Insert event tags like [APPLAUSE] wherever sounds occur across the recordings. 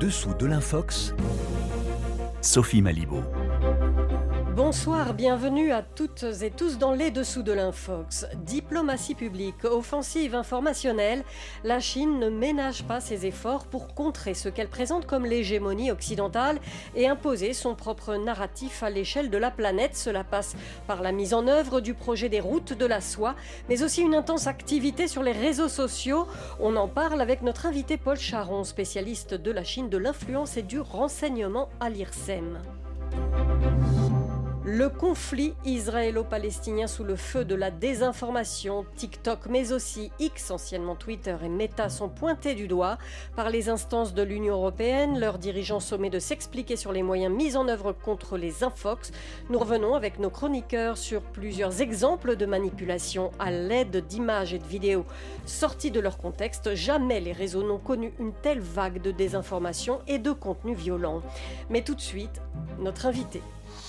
dessous de l'infox, Sophie Malibaud. Bonsoir, bienvenue à toutes et tous dans les dessous de l'Infox. Diplomatie publique, offensive informationnelle, la Chine ne ménage pas ses efforts pour contrer ce qu'elle présente comme l'hégémonie occidentale et imposer son propre narratif à l'échelle de la planète. Cela passe par la mise en œuvre du projet des routes de la soie, mais aussi une intense activité sur les réseaux sociaux. On en parle avec notre invité Paul Charon, spécialiste de la Chine, de l'influence et du renseignement à l'IRSEM. Le conflit israélo-palestinien sous le feu de la désinformation, TikTok mais aussi X, anciennement Twitter et Meta sont pointés du doigt par les instances de l'Union européenne. Leurs dirigeants sommés de s'expliquer sur les moyens mis en œuvre contre les infox. Nous revenons avec nos chroniqueurs sur plusieurs exemples de manipulation à l'aide d'images et de vidéos sorties de leur contexte. Jamais les réseaux n'ont connu une telle vague de désinformation et de contenu violent. Mais tout de suite, notre invité.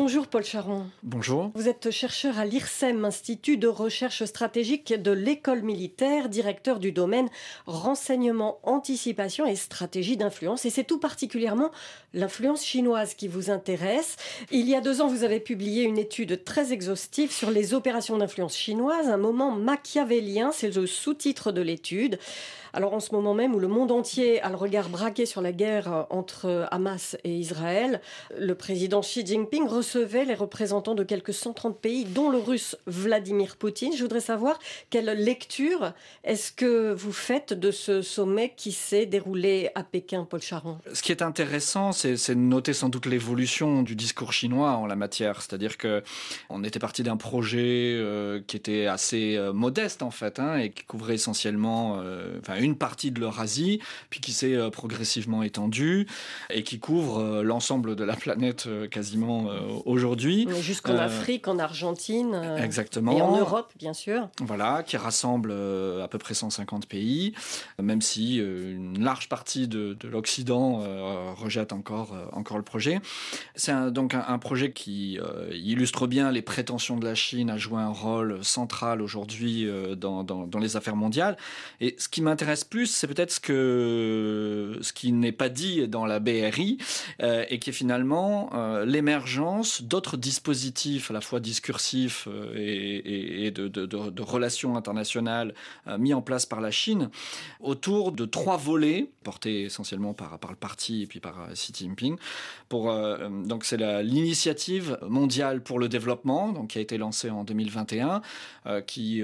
Bonjour Paul Charon. Bonjour. Vous êtes chercheur à l'IRSEM, Institut de recherche stratégique de l'école militaire, directeur du domaine renseignement, anticipation et stratégie d'influence. Et c'est tout particulièrement l'influence chinoise qui vous intéresse. Il y a deux ans, vous avez publié une étude très exhaustive sur les opérations d'influence chinoise, un moment machiavélien, c'est le sous-titre de l'étude. Alors en ce moment même où le monde entier a le regard braqué sur la guerre entre Hamas et Israël, le président Xi Jinping recevait les représentants de quelques 130 pays, dont le russe Vladimir Poutine. Je voudrais savoir quelle lecture est-ce que vous faites de ce sommet qui s'est déroulé à Pékin, Paul Charon? Ce qui est intéressant, c'est de noter sans doute l'évolution du discours chinois en la matière. C'est-à-dire que on était parti d'un projet euh, qui était assez euh, modeste en fait, hein, et qui couvrait essentiellement, euh, une partie de l'Eurasie, puis qui s'est euh, progressivement étendue et qui couvre euh, l'ensemble de la planète euh, quasiment aujourd'hui. Jusqu'en Afrique, en Argentine. Exactement. Et en Europe, bien sûr. Voilà, qui rassemble à peu près 150 pays, même si une large partie de, de l'Occident rejette encore, encore le projet. C'est donc un, un, projet qui illustre bien les prétentions de la Chine à jouer un rôle central aujourd'hui dans, dans, dans les affaires mondiales. Et ce qui m'intéresse plus, c'est peut-être ce que ce qui n'est pas dit dans la BRI euh, et qui est finalement euh, l'émergence d'autres dispositifs à la fois discursifs euh, et, de, relations internationales mis en place par la Chine autour de trois volets portés essentiellement par, le parti et puis par Xi Jinping. Pour donc c'est l'initiative mondiale pour le développement donc qui a été lancée en 2021 qui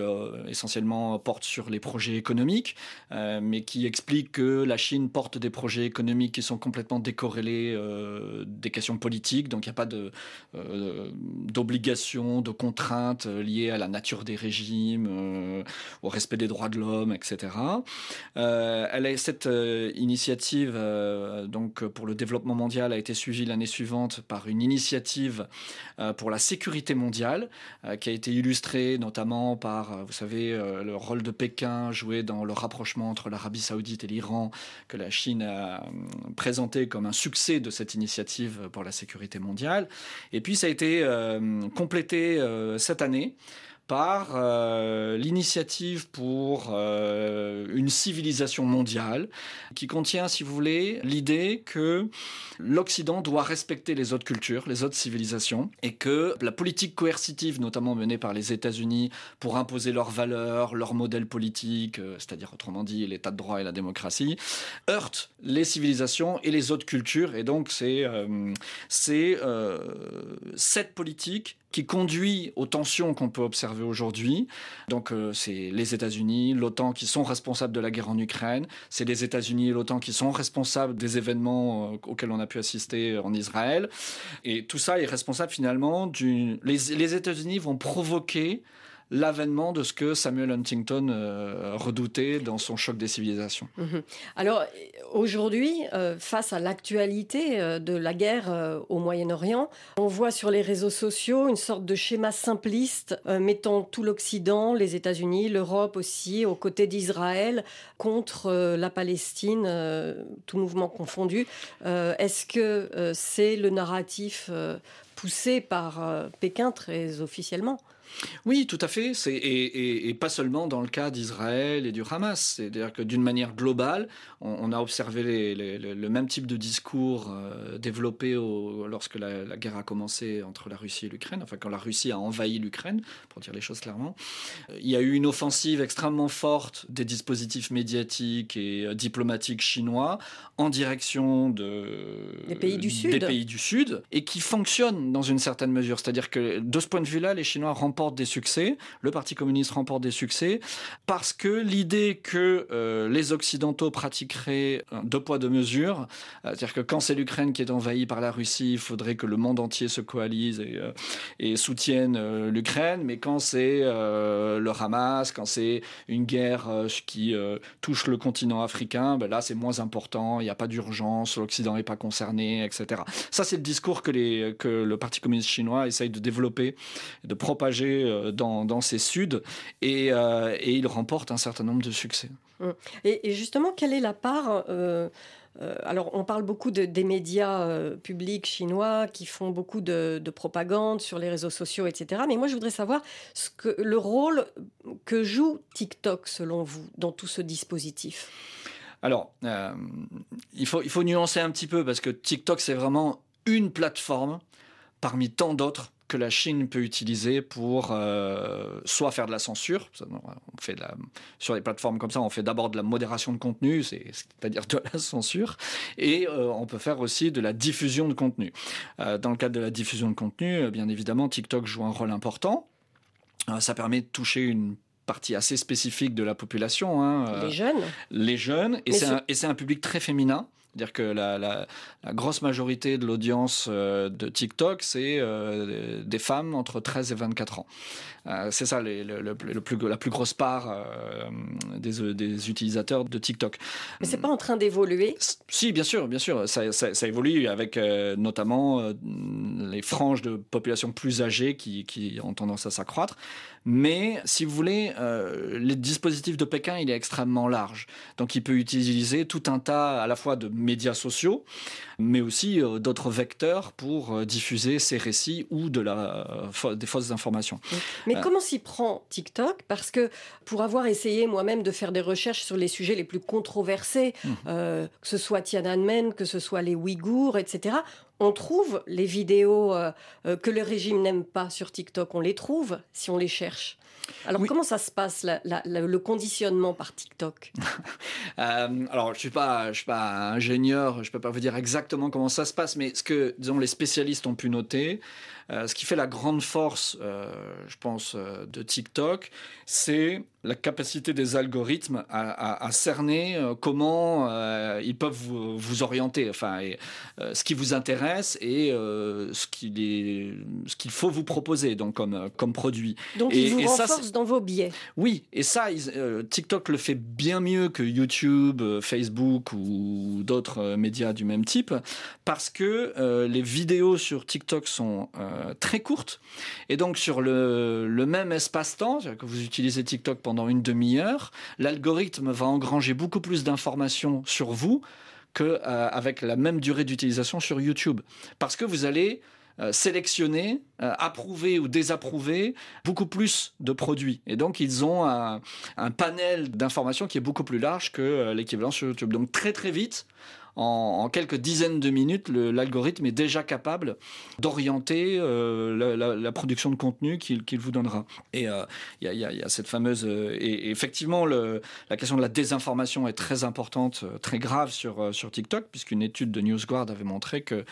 essentiellement porte sur les projets économiques euh, mais qui explique que la Chine porte des projets économiques qui sont complètement décorrélés euh, des questions politiques, donc il n'y a pas de, de contraintes liées à la nature des régimes, euh, au respect des droits de l'homme, etc. Euh, cette euh, initiative euh, donc pour le développement mondial a été suivie l'année suivante par une initiative euh, pour la sécurité mondiale euh, qui a été illustrée notamment par, vous savez, le rôle de Pékin joué dans le rapprochement entre l'Arabie saoudite et l'Iran, que la Chine a présenté comme un succès de cette initiative pour la sécurité mondiale. Et puis ça a été euh, complété euh, cette année par euh, l'initiative pour euh, une civilisation mondiale qui contient, si vous voulez, l'idée que l'Occident doit respecter les autres cultures, les autres civilisations, et que la politique coercitive, notamment menée par les États-Unis pour imposer leurs valeurs, leur modèle politique, euh, c'est-à-dire autrement dit l'état de droit et la démocratie, heurte les civilisations et les autres cultures, et donc c'est cette politique qui conduit aux tensions qu'on peut observer aujourd'hui. Donc euh, c'est les États-Unis, l'OTAN qui sont responsables de la guerre en Ukraine, c'est les États-Unis et l'OTAN qui sont responsables des événements euh, auxquels on a pu assister en Israël. Et tout ça est responsable finalement d'une... Les, les États-Unis vont provoquer l'avènement de ce que Samuel Huntington euh, redoutait dans son choc des civilisations. Mmh. Alors aujourd'hui, euh, face à l'actualité euh, de la guerre au Moyen-Orient, on voit sur les réseaux sociaux une sorte de schéma simpliste mettant tout l'Occident, les États-Unis, l'Europe aussi, aux côtés d'Israël contre la Palestine, tout mouvement confondu. Est-ce que c'est le narratif poussée par Pékin très officiellement? Oui, tout à fait. Et, pas seulement dans le cas d'Israël et du Hamas. C'est-à-dire que d'une manière globale, on, a observé le même type de discours euh, développé lorsque la, guerre a commencé entre la Russie et l'Ukraine, enfin quand la Russie a envahi l'Ukraine, pour dire les choses clairement. Il y a eu une offensive extrêmement forte des dispositifs médiatiques et euh, diplomatiques chinois en direction des pays du Sud. Des pays du Sud et qui fonctionne dans une certaine mesure. C'est-à-dire que de ce point de vue-là, les Chinois remportent des succès, le Parti communiste remporte des succès, parce que l'idée que euh, les Occidentaux pratiqueraient deux poids, deux mesures, euh, c'est-à-dire que quand c'est l'Ukraine qui est envahie par la Russie, il faudrait que le monde entier se coalise et, euh, soutienne l'Ukraine, mais quand c'est le Hamas, quand c'est une guerre qui touche le continent africain, ben là c'est moins important, il n'y a pas d'urgence, l'Occident n'est pas concerné, etc. Ça c'est le discours que le Parti communiste chinois essaye de développer, de propager euh, dans, ces suds euh, et, il remporte un certain nombre de succès. Mmh. Et, justement, quelle est la part euh, alors, on parle beaucoup des médias publics chinois qui font beaucoup de, propagande sur les réseaux sociaux, etc. Mais moi, je voudrais savoir ce que, le rôle que joue TikTok, selon vous, dans tout ce dispositif? Alors, il, faut, il faut nuancer un petit peu parce que TikTok, c'est vraiment une plateforme parmi tant d'autres que la Chine peut utiliser pour euh, soit faire de la censure, on fait sur les plateformes comme ça, on fait d'abord de la modération de contenu, c'est-à-dire de la censure, et euh, on peut faire aussi de la diffusion de contenu. Euh, dans le cadre de la diffusion de contenu, bien évidemment, TikTok joue un rôle important. ça permet de toucher une partie assez spécifique de la population. Hein, les jeunes. Les jeunes, et c'est un, public très féminin. C'est-à-dire que la, grosse majorité de l'audience euh, de TikTok, c'est euh, des femmes entre 13 et 24 ans. Euh, c'est ça le, plus, la plus grosse part des, utilisateurs de TikTok. Mais c'est pas en train d'évoluer? Si, bien sûr, bien sûr. Ça, évolue avec notamment les franges de population plus âgées qui, qui ont tendance à s'accroître. Mais si vous voulez, euh, les dispositifs de Pékin, il est extrêmement large. Donc il peut utiliser tout un tas à la fois de médias sociaux, mais aussi euh, d'autres vecteurs pour euh, diffuser ces récits ou de la, des fausses informations. Mais comment s'y prend TikTok? Parce que pour avoir essayé moi-même de faire des recherches sur les sujets les plus controversés, mmh. que ce soit Tiananmen, que ce soit les Ouïghours, etc., on trouve les vidéos euh, euh, que le régime n'aime pas sur TikTok, on les trouve si on les cherche. Alors comment ça se passe le conditionnement par TikTok? [LAUGHS] Euh, Alors je suis pas je suis pas ingénieur, je peux pas vous dire exactement comment ça se passe, mais ce que disons les spécialistes ont pu noter, ce qui fait la grande force, je pense, de TikTok, c'est la capacité des algorithmes à, cerner comment ils peuvent vous, orienter, enfin, euh, ce qui vous intéresse et ce qu'il faut vous proposer donc comme, comme produit. Donc et, ils vous renforcent dans vos biais. Oui, et ça, TikTok le fait bien mieux que YouTube, Facebook ou d'autres médias du même type, parce que les vidéos sur TikTok sont très courtes, et donc sur le, le même espace-temps, que vous utilisez TikTok pendant une demi-heure, l'algorithme va engranger beaucoup plus d'informations sur vous qu'avec euh, la même durée d'utilisation sur YouTube. Parce que vous allez euh, sélectionner, euh, approuver ou désapprouver beaucoup plus de produits. Et donc, ils ont un, un panel d'informations qui est beaucoup plus large que l'équivalent sur YouTube. Donc, très très vite, en, quelques dizaines de minutes, l'algorithme est déjà capable d'orienter euh, la, production de contenu qu'il vous donnera. Et il euh, y, a cette fameuse... Euh, et, effectivement, la question de la désinformation est très importante, très grave sur, sur TikTok, puisqu'une étude de NewsGuard avait montré que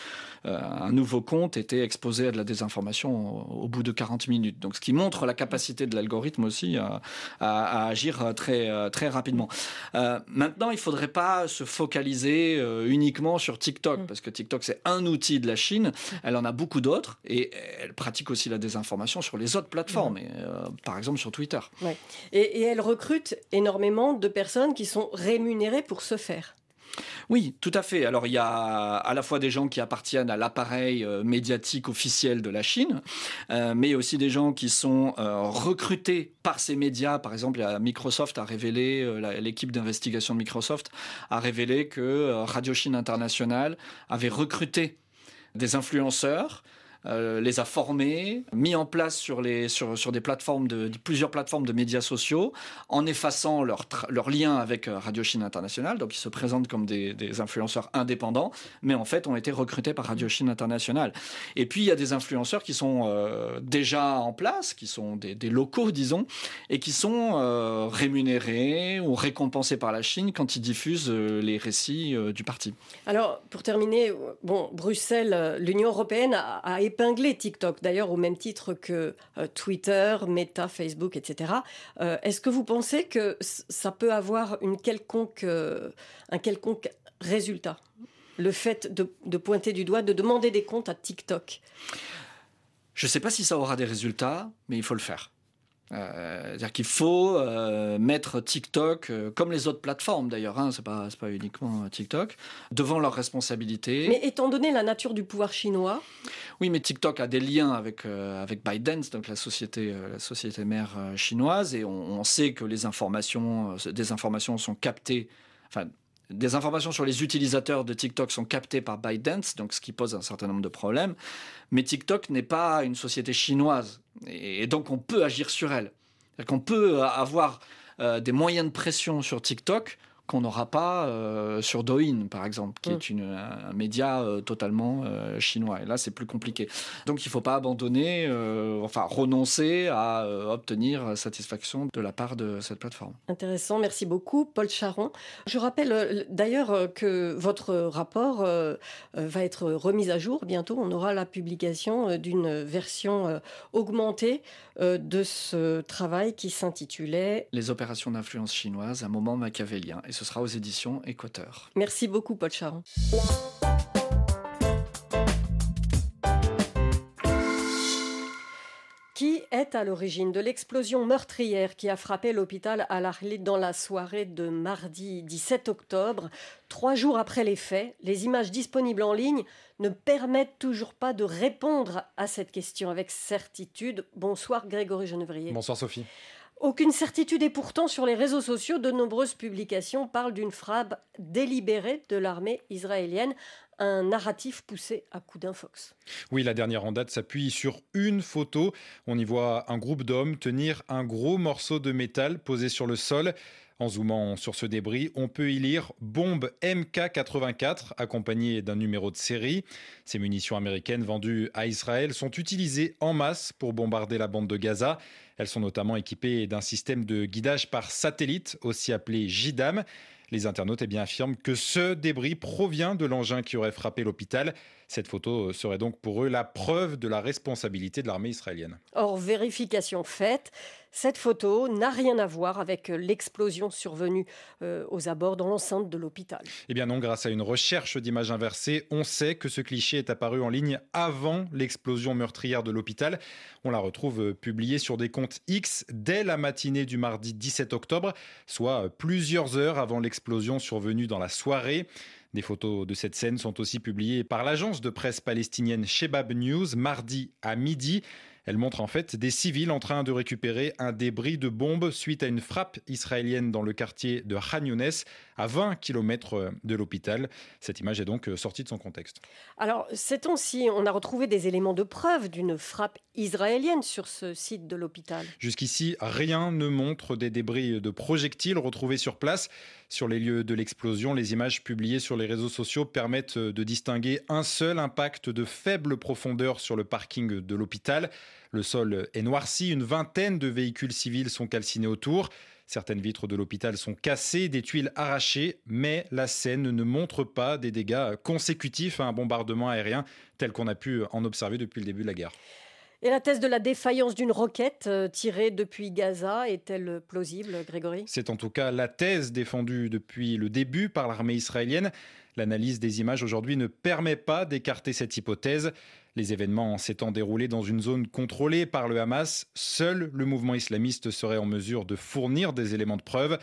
un nouveau compte était exposé à de la désinformation au, bout de 40 minutes. Donc, ce qui montre la capacité de l'algorithme aussi à, à, agir très, très rapidement. maintenant, il ne faudrait pas se focaliser euh, uniquement sur TikTok, mm. parce que TikTok c'est un outil de la Chine, elle en a beaucoup d'autres, et elle pratique aussi la désinformation sur les autres plateformes, mm. euh, par exemple sur Twitter. Et, et elle recrute énormément de personnes qui sont rémunérées pour ce faire. Oui, tout à fait. Alors il y a à la fois des gens qui appartiennent à l'appareil euh, médiatique officiel de la Chine, euh, mais aussi des gens qui sont euh, recrutés par ces médias. Par exemple, Microsoft a révélé, l'équipe d'investigation de Microsoft a révélé que Radio Chine International avait recruté des influenceurs les a formés, mis en place sur, les, sur, sur des plateformes de, plusieurs plateformes de médias sociaux, en effaçant leur, leur lien avec Radio Chine International. Donc ils se présentent comme des, des influenceurs indépendants, mais en fait ont été recrutés par Radio Chine International. Et puis il y a des influenceurs qui sont déjà en place, qui sont des, des, locaux, disons, et qui sont rémunérés ou récompensés par la Chine quand ils diffusent les récits du parti. Alors, pour terminer, bon, Bruxelles, l'Union européenne a, épinglé TikTok, d'ailleurs au même titre que euh, Twitter, Meta, Facebook, etc. Euh, est-ce que vous pensez que ça peut avoir une quelconque, euh, un quelconque résultat? Le fait de, de pointer du doigt, de demander des comptes à TikTok? Je ne sais pas si ça aura des résultats, mais il faut le faire. C'est-à-dire qu'il faut mettre TikTok, comme les autres plateformes d'ailleurs, hein, c'est pas, pas uniquement TikTok, devant leurs responsabilités. Mais étant donné la nature du pouvoir chinois. Oui, mais TikTok a des liens avec, avec ByteDance, donc la société, la société mère chinoise, et on, sait que les informations, des informations sont captées, enfin, des informations sur les utilisateurs de TikTok sont captées par ByteDance, donc ce qui pose un certain nombre de problèmes. Mais TikTok n'est pas une société chinoise, et donc on peut agir sur elle. On peut avoir euh, des moyens de pression sur TikTok qu'on n'aura pas euh, sur Douyin, par exemple, qui est mm. une, un média euh, totalement euh, chinois. Et là, c'est plus compliqué. Donc, il ne faut pas abandonner, enfin, renoncer à obtenir satisfaction de la part de cette plateforme. Intéressant, merci beaucoup, Paul Charon. Je rappelle d'ailleurs que votre rapport va être remis à jour bientôt. On aura la publication d'une version augmentée de ce travail qui s'intitulait Les opérations d'influence chinoise, un moment machiavélien ce sera aux éditions Équateur. Merci beaucoup, Paul Charon. Qui est à l'origine de l'explosion meurtrière qui a frappé l'hôpital à Arlit dans la soirée de mardi 17 octobre? Trois jours après les faits, les images disponibles en ligne ne permettent toujours pas de répondre à cette question avec certitude. Bonsoir Grégory Genevrier. Bonsoir Sophie. Aucune certitude et pourtant sur les réseaux sociaux, de nombreuses publications parlent d'une frappe délibérée de l'armée israélienne, un narratif poussé à coups d'infox. Oui, la dernière en date s'appuie sur une photo. On y voit un groupe d'hommes tenir un gros morceau de métal posé sur le sol. En zoomant sur ce débris, on peut y lire bombe MK84 accompagnée d'un numéro de série. Ces munitions américaines vendues à Israël sont utilisées en masse pour bombarder la bande de Gaza. Elles sont notamment équipées d'un système de guidage par satellite, aussi appelé JDAM. Les internautes eh bien, affirment que ce débris provient de l'engin qui aurait frappé l'hôpital. Cette photo serait donc pour eux la preuve de la responsabilité de l'armée israélienne. Or, vérification faite, cette photo n'a rien à voir avec l'explosion survenue euh, aux abords dans l'enceinte de l'hôpital. Eh bien non, grâce à une recherche d'images inversées, on sait que ce cliché est apparu en ligne avant l'explosion meurtrière de l'hôpital. On la retrouve euh, publiée sur des comptes X dès la matinée du mardi 17 octobre, soit plusieurs heures avant l'explosion survenue dans la soirée. Des photos de cette scène sont aussi publiées par l'agence de presse palestinienne Shebab News mardi à midi. Elle montre en fait des civils en train de récupérer un débris de bombe suite à une frappe israélienne dans le quartier de Khan Younes, à 20 km de l'hôpital. Cette image est donc sortie de son contexte. Alors, ces temps-ci, on a retrouvé des éléments de preuve d'une frappe israélienne sur ce site de l'hôpital. Jusqu'ici, rien ne montre des débris de projectiles retrouvés sur place. Sur les lieux de l'explosion, les images publiées sur les réseaux sociaux permettent de distinguer un seul impact de faible profondeur sur le parking de l'hôpital. Le sol est noirci, une vingtaine de véhicules civils sont calcinés autour. Certaines vitres de l'hôpital sont cassées, des tuiles arrachées, mais la scène ne montre pas des dégâts consécutifs à un bombardement aérien tel qu'on a pu en observer depuis le début de la guerre. Et la thèse de la défaillance d'une roquette euh, tirée depuis Gaza est-elle plausible, Grégory? C'est en tout cas la thèse défendue depuis le début par l'armée israélienne. L'analyse des images aujourd'hui ne permet pas d'écarter cette hypothèse. Les événements s'étant déroulés dans une zone contrôlée par le Hamas, seul le mouvement islamiste serait en mesure de fournir des éléments de preuve.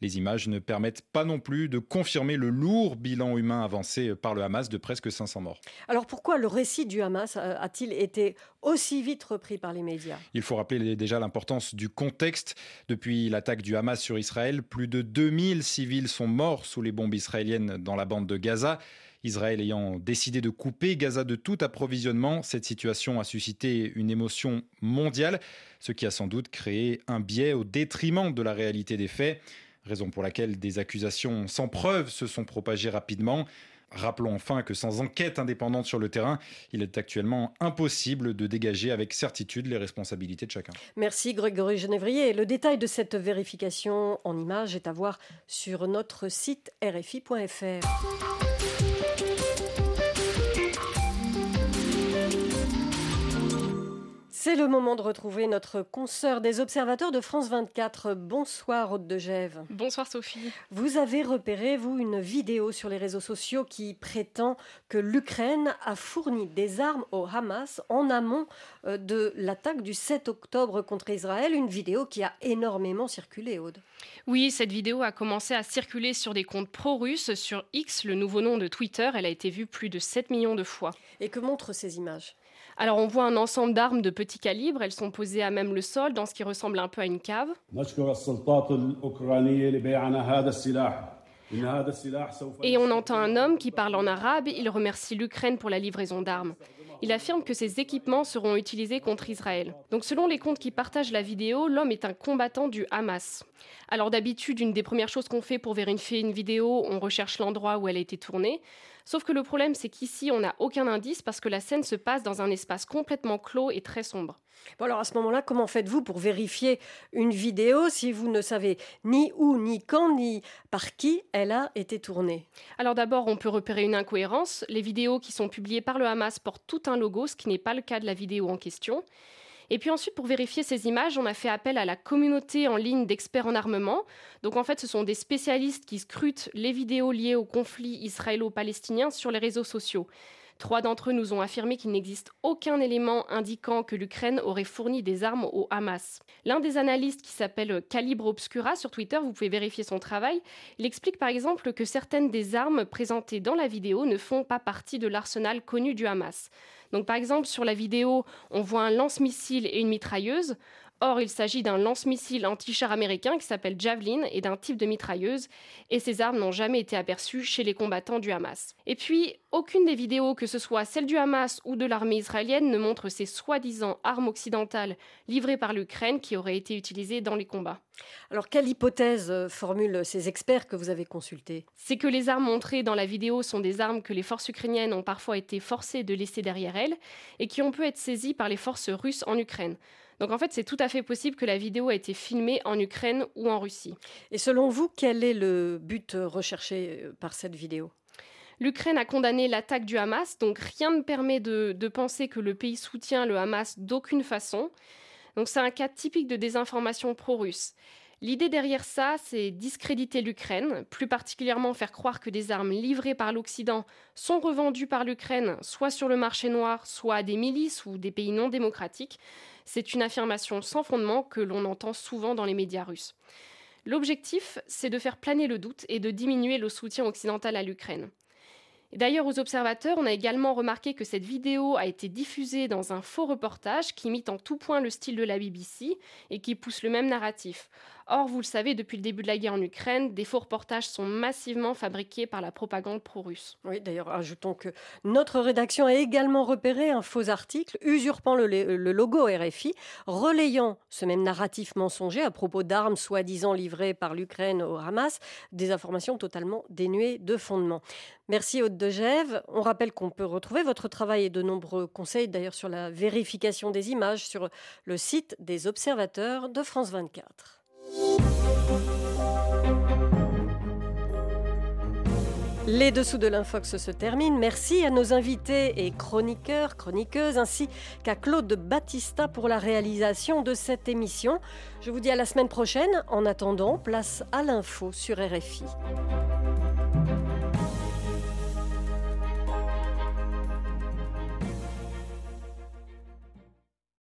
Les images ne permettent pas non plus de confirmer le lourd bilan humain avancé par le Hamas de presque 500 morts. Alors pourquoi le récit du Hamas a-t-il été aussi vite repris par les médias? Il faut rappeler déjà l'importance du contexte. Depuis l'attaque du Hamas sur Israël, plus de 2000 civils sont morts sous les bombes israéliennes dans la bande de Gaza. Israël ayant décidé de couper Gaza de tout approvisionnement, cette situation a suscité une émotion mondiale, ce qui a sans doute créé un biais au détriment de la réalité des faits, raison pour laquelle des accusations sans preuve se sont propagées rapidement. Rappelons enfin que sans enquête indépendante sur le terrain, il est actuellement impossible de dégager avec certitude les responsabilités de chacun. Merci Grégory Genevrier. Le détail de cette vérification en images est à voir sur notre site rfi.fr. C'est le moment de retrouver notre consoeur des observateurs de France 24. Bonsoir, Aude de Gève. Bonsoir, Sophie. Vous avez repéré, vous, une vidéo sur les réseaux sociaux qui prétend que l'Ukraine a fourni des armes au Hamas en amont euh, de l'attaque du 7 octobre contre Israël. Une vidéo qui a énormément circulé, Aude. Oui, cette vidéo a commencé à circuler sur des comptes pro-russes sur X, le nouveau nom de Twitter. Elle a été vue plus de 7 millions de fois. Et que montrent ces images? Alors on voit un ensemble d'armes de petit calibre, elles sont posées à même le sol dans ce qui ressemble un peu à une cave. Et on entend un homme qui parle en arabe, il remercie l'Ukraine pour la livraison d'armes. Il affirme que ces équipements seront utilisés contre Israël. Donc selon les comptes qui partagent la vidéo, l'homme est un combattant du Hamas. Alors d'habitude, une des premières choses qu'on fait pour vérifier une vidéo, on recherche l'endroit où elle a été tournée. Sauf que le problème, c'est qu'ici, on n'a aucun indice parce que la scène se passe dans un espace complètement clos et très sombre. Bon alors à ce moment-là, comment faites-vous pour vérifier une vidéo si vous ne savez ni où, ni quand, ni par qui elle a été tournée? Alors d'abord, on peut repérer une incohérence. Les vidéos qui sont publiées par le Hamas portent tout un logo, ce qui n'est pas le cas de la vidéo en question. Et puis ensuite, pour vérifier ces images, on a fait appel à la communauté en ligne d'experts en armement. Donc en fait, ce sont des spécialistes qui scrutent les vidéos liées au conflit israélo-palestinien sur les réseaux sociaux. Trois d'entre eux nous ont affirmé qu'il n'existe aucun élément indiquant que l'Ukraine aurait fourni des armes au Hamas. L'un des analystes qui s'appelle Calibre Obscura sur Twitter, vous pouvez vérifier son travail, il explique par exemple que certaines des armes présentées dans la vidéo ne font pas partie de l'arsenal connu du Hamas. Donc par exemple sur la vidéo, on voit un lance-missile et une mitrailleuse. Or, il s'agit d'un lance-missile anti-char américain qui s'appelle Javelin et d'un type de mitrailleuse, et ces armes n'ont jamais été aperçues chez les combattants du Hamas. Et puis, aucune des vidéos, que ce soit celle du Hamas ou de l'armée israélienne, ne montre ces soi-disant armes occidentales livrées par l'Ukraine qui auraient été utilisées dans les combats. Alors, quelle hypothèse euh, formulent ces experts que vous avez consultés? C'est que les armes montrées dans la vidéo sont des armes que les forces ukrainiennes ont parfois été forcées de laisser derrière elles et qui ont pu être saisies par les forces russes en Ukraine. Donc en fait, c'est tout à fait possible que la vidéo ait été filmée en Ukraine ou en Russie. Et selon vous, quel est le but recherché euh, par cette vidéo? L'Ukraine a condamné l'attaque du Hamas, donc rien ne permet de, de penser que le pays soutient le Hamas d'aucune façon. Donc c'est un cas typique de désinformation pro-russe. L'idée derrière ça, c'est discréditer l'Ukraine, plus particulièrement faire croire que des armes livrées par l'Occident sont revendues par l'Ukraine, soit sur le marché noir, soit à des milices ou des pays non démocratiques. C'est une affirmation sans fondement que l'on entend souvent dans les médias russes. L'objectif, c'est de faire planer le doute et de diminuer le soutien occidental à l'Ukraine. D'ailleurs, aux observateurs, on a également remarqué que cette vidéo a été diffusée dans un faux reportage qui imite en tout point le style de la BBC et qui pousse le même narratif. Or, vous le savez, depuis le début de la guerre en Ukraine, des faux reportages sont massivement fabriqués par la propagande pro-russe. Oui, d'ailleurs, ajoutons que notre rédaction a également repéré un faux article usurpant le, logo RFI, relayant ce même narratif mensonger à propos d'armes soi-disant livrées par l'Ukraine au Hamas, des informations totalement dénuées de fondement. Merci Haute de Gève. On rappelle qu'on peut retrouver votre travail et de nombreux conseils d'ailleurs sur la vérification des images sur le site des observateurs de France 24. Les dessous de l'infox se terminent. Merci à nos invités et chroniqueurs, chroniqueuses, ainsi qu'à Claude Battista pour la réalisation de cette émission. Je vous dis à la semaine prochaine. En attendant, place à l'info sur RFI.